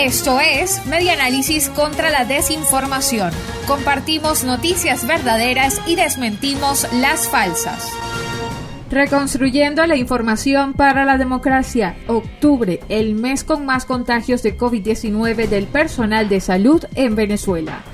Esto es Media Análisis contra la Desinformación. Compartimos noticias verdaderas y desmentimos las falsas. Reconstruyendo la información para la democracia. Octubre, el mes con más contagios de COVID-19 del personal de salud en Venezuela.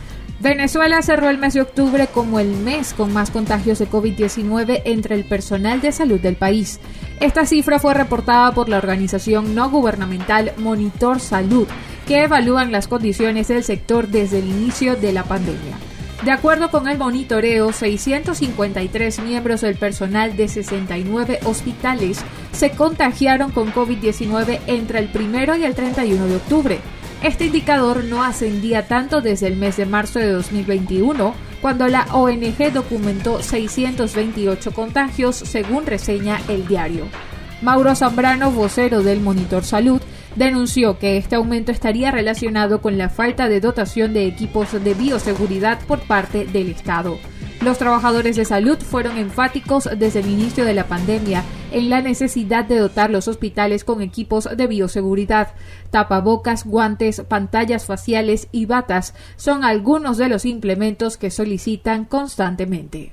Venezuela cerró el mes de octubre como el mes con más contagios de COVID-19 entre el personal de salud del país. Esta cifra fue reportada por la organización no gubernamental Monitor Salud, que evalúan las condiciones del sector desde el inicio de la pandemia. De acuerdo con el monitoreo, 653 miembros del personal de 69 hospitales se contagiaron con COVID-19 entre el 1 y el 31 de octubre. Este indicador no ascendía tanto desde el mes de marzo de 2021, cuando la ONG documentó 628 contagios, según reseña el diario. Mauro Zambrano, vocero del Monitor Salud, denunció que este aumento estaría relacionado con la falta de dotación de equipos de bioseguridad por parte del Estado. Los trabajadores de salud fueron enfáticos desde el inicio de la pandemia en la necesidad de dotar los hospitales con equipos de bioseguridad. Tapabocas, guantes, pantallas faciales y batas son algunos de los implementos que solicitan constantemente.